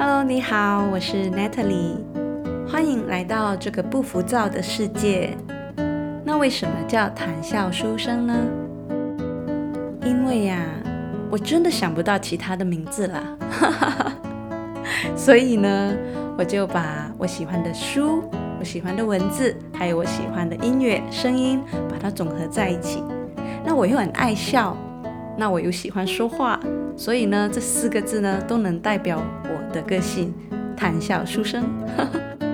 Hello，你好，我是 Natalie，欢迎来到这个不浮躁的世界。那为什么叫谈笑书生呢？因为呀，我真的想不到其他的名字啦，所以呢，我就把我喜欢的书、我喜欢的文字，还有我喜欢的音乐声音，把它总合在一起。那我又很爱笑，那我又喜欢说话。所以呢，这四个字呢，都能代表我的个性，谈笑书生。